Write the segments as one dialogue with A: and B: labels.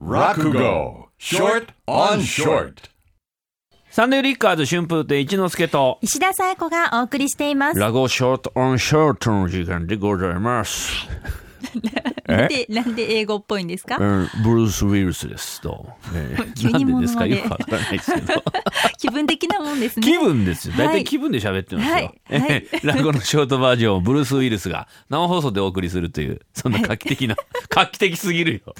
A: Rakugo Short on Short
B: サンデーリッカーズ春風亭一之輔と
C: 石田紗友子がお送りしています。
B: ラゴショートオンショートの時間でございます。
C: なんで、なんで英語っぽいんですか？
B: うんブルース・ウィルスですと。えー
C: 急に
B: なんでですか？
C: 物まで
B: よくわからないですけど。
C: 気分的なもんですね。
B: 気分ですよ。大
C: はい
B: 体気分で喋ってますよ。
C: はいはい
B: えー落語のショートバージョンをブルース・ウィルスが生放送でお送りするという、そんな画期的な、画期的すぎるよ。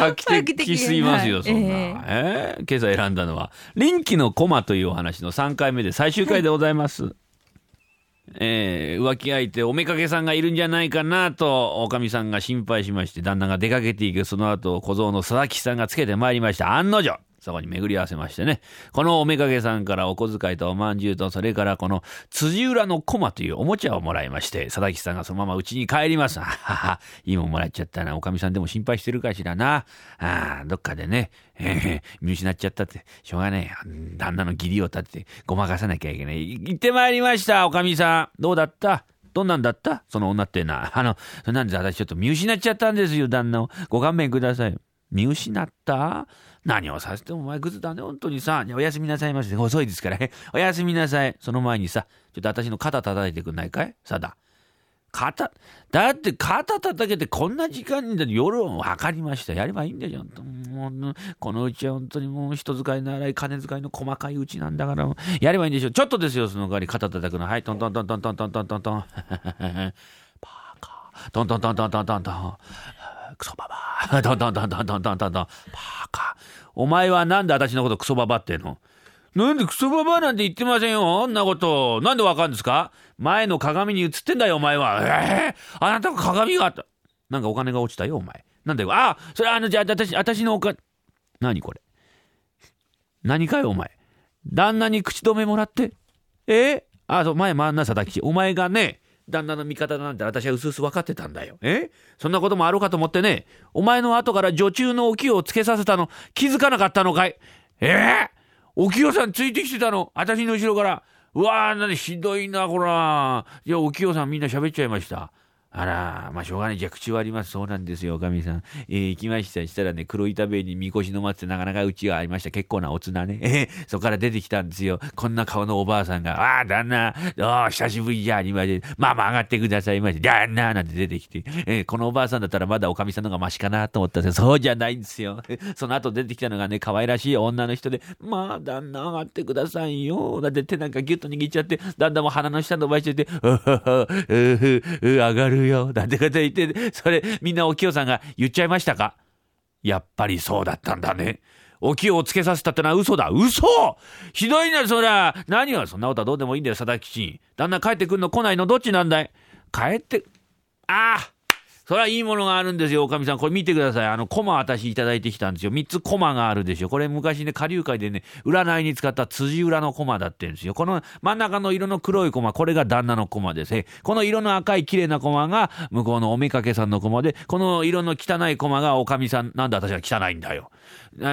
B: 画期的すぎますよ、
C: はい
B: そんな。
C: え
B: えー。今朝選んだのは、臨機のコマというお話の3回目で最終回でございます。えー浮気相手おめかけさんがいるんじゃないかなとおかみさんが心配しまして旦那が出かけていくその後小僧の佐々木さんがつけてまいりました。案の定そこに巡り合わせましてね。このおめかけさんからお小遣いとおまんじゅうとそれからこの辻裏の駒というおもちゃをもらいまして佐々木さんがそのまま家に帰ります。ははは。いいもんもらっちゃったなおかみさんでも心配してるかしらな。あーどっかでね、え ー見失っちゃったってしょうがねえ旦那の義理を立ててごまかさなきゃいけない。行ってまいりましたおかみさん。どうだった？どんなんだった？その女ってな。あの、それなんで私ちょっと見失っちゃったんですよ、旦那を。ご勘弁ください。見失った？何をさせてもお前グズだね、本当にさ。おやすみなさいませ。遅いですからね。おやすみなさい。その前にさ、ちょっと私の肩叩いてくんないかい？さだ。肩、だって肩叩けてこんな時間にだ夜を分かりました。やればいいんだよ。もうこのうちは本当にもう人使いの荒い金遣いの細かいうちなんだから、やればいいんでしょ。ちょっとですよ、その代わり肩叩くの。はい、トントントントントントントントントン。パーカー。トントントントントントントン。クソババア。トントントントントントントントン。パーカー。お前はなんで私のことクソババってんの？なんでクソババなんて言ってませんよ。あんなこと。なんでわかるんですか？前の鏡に映ってんだよ、お前は。えー、あなたが鏡があった。なんかお金が落ちたよ、お前。なんだよ。あ、それあの、じゃあ、私、私のお金。何これ？何かよ、お前。旦那に口止めもらって。えあ、そう、前回んな、佐々木。お前がね、旦那の味方だなんて私はうすうす分かってたんだよ。え？そんなこともあろうかと思ってね、お前の後から女中のお清をつけさせたの気づかなかったのかい？え？お清さんついてきてたの？私の後ろから。うわー、なんでひどいな、こら。いや、お清さんみんな喋っちゃいました。あら、まあ、しょうがない。じゃあ、口はあります。そうなんですよ、おかみさん。えー行きました。したらね、黒板塀にみこしの松ってなかなかうちがありました。結構なおつなね。えーそこから出てきたんですよ。こんな顔のおばあさんが、ああ、旦那、あ、久しぶりじゃありません。まあまあ上がってくださいませ。旦那なんて出てきて、えーこのおばあさんだったらまだおかみさんの方がマシかなと思ったんですけど、そうじゃないんですよ。その後出てきたのがね、可愛らしい女の人で、まあ、旦那上がってくださいよ。だって手なんかギュッと握っちゃって、旦那も鼻の下伸ばしてて、うははうふう上がるよ。なんてこと言って、それみんなお清さんが言っちゃいましたか？やっぱりそうだったんだね。お清をつけさせたってのは嘘だ。嘘ひどいな、そりゃ。何がそんなことはどうでもいいんだよ、佐々木吉。旦那帰ってくんの来ないの？どっちなんだい？帰って、ああそれはいいものがあるんですよ、おかみさん。これ見てください。あの、コマ私いただいてきたんですよ。3つコマがあるでしょ。これ昔ね、下流会でね、占いに使った辻裏のコマだってんですよ。この真ん中の色の黒いコマ、これが旦那のコマです。この色の赤い綺麗なコマが向こうのおめかけさんのコマで、この色の汚いコマがおかみさん。なんで私は汚いんだよ。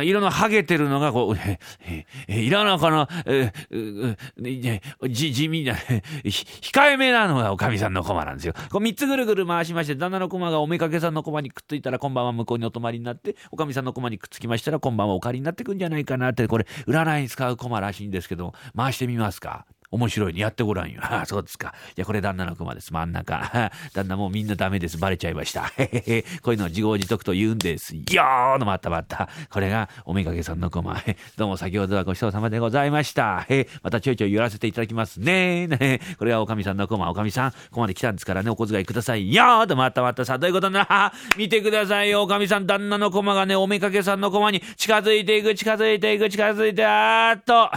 B: 色のハゲてるのが、こう、え、え、え、色のこの、え、ううねじ、地味な、控えめなのがおかみさんのコマなんですよ。こう三つぐるぐる回しまして、旦那のコマがおめかけさんの駒にくっついたら、今晩は向こうにお泊まりになって、おかみさんの駒にくっつきましたら、今晩はお借りになってくんじゃないかなって、これ、占いに使う駒らしいんですけど、回してみますか？面白いね。やってごらんよ。あ あ、そうですか。いや、これ旦那の熊です。真ん中。旦那もうみんなダメです。バレちゃいました。へへへ。こういうのを自業自得と言うんです。よーのまったまった。これがおめかけさんの熊。どうも先ほどはごちそうさまでございました。へまたちょいちょい寄らせていただきますね。ねこれがおかみさんの熊。おかみさん、ここまで来たんですからね、お小遣いください。よーとまったまった。さあ、どういうことな。見てくださいよ。おかみさん、旦那の駒がね、おめかけさんの駒に近づいていく、近づいていく、近づいて、あーっと。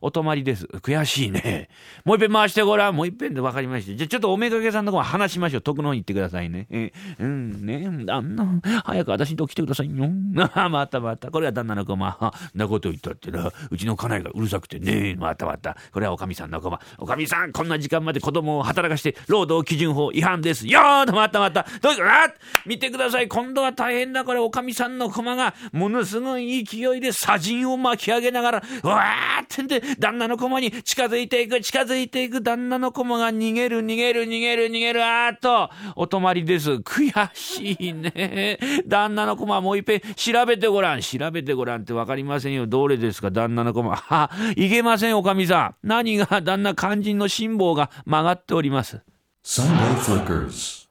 B: お泊まりです。悔しいね。もう一遍回してごらん。もう一遍で分かりました。じゃあちょっとおめかけさんの駒話しましょう。徳の方に行ってくださいね。えうん、ね旦那、早く私のとこ来てくださいよ。あまたまた。これは旦那の駒。なこと言ったってな。うちの家内がうるさくてね。またまた。これはおかみさんの駒。おかみさん、こんな時間まで子供を働かして、労働基準法違反です。よーと、またまた。どうかな見てください。今度は大変だ。これ、おかみさんの駒が、ものすごい勢いで砂塵を巻き上げながら、わーってんで、旦那の駒に近づいてていく、近づいていく旦那の駒が逃げる、逃げる、逃げる、逃げる、あーっと、お泊まりです。悔しいね。旦那の駒もういっぺん調べてごらん。調べてごらんってわかりませんよ。どれですか、旦那の駒。は、いけません、おかみさん。何が旦那肝心の辛抱が曲がっております。
A: Sunday Flickers.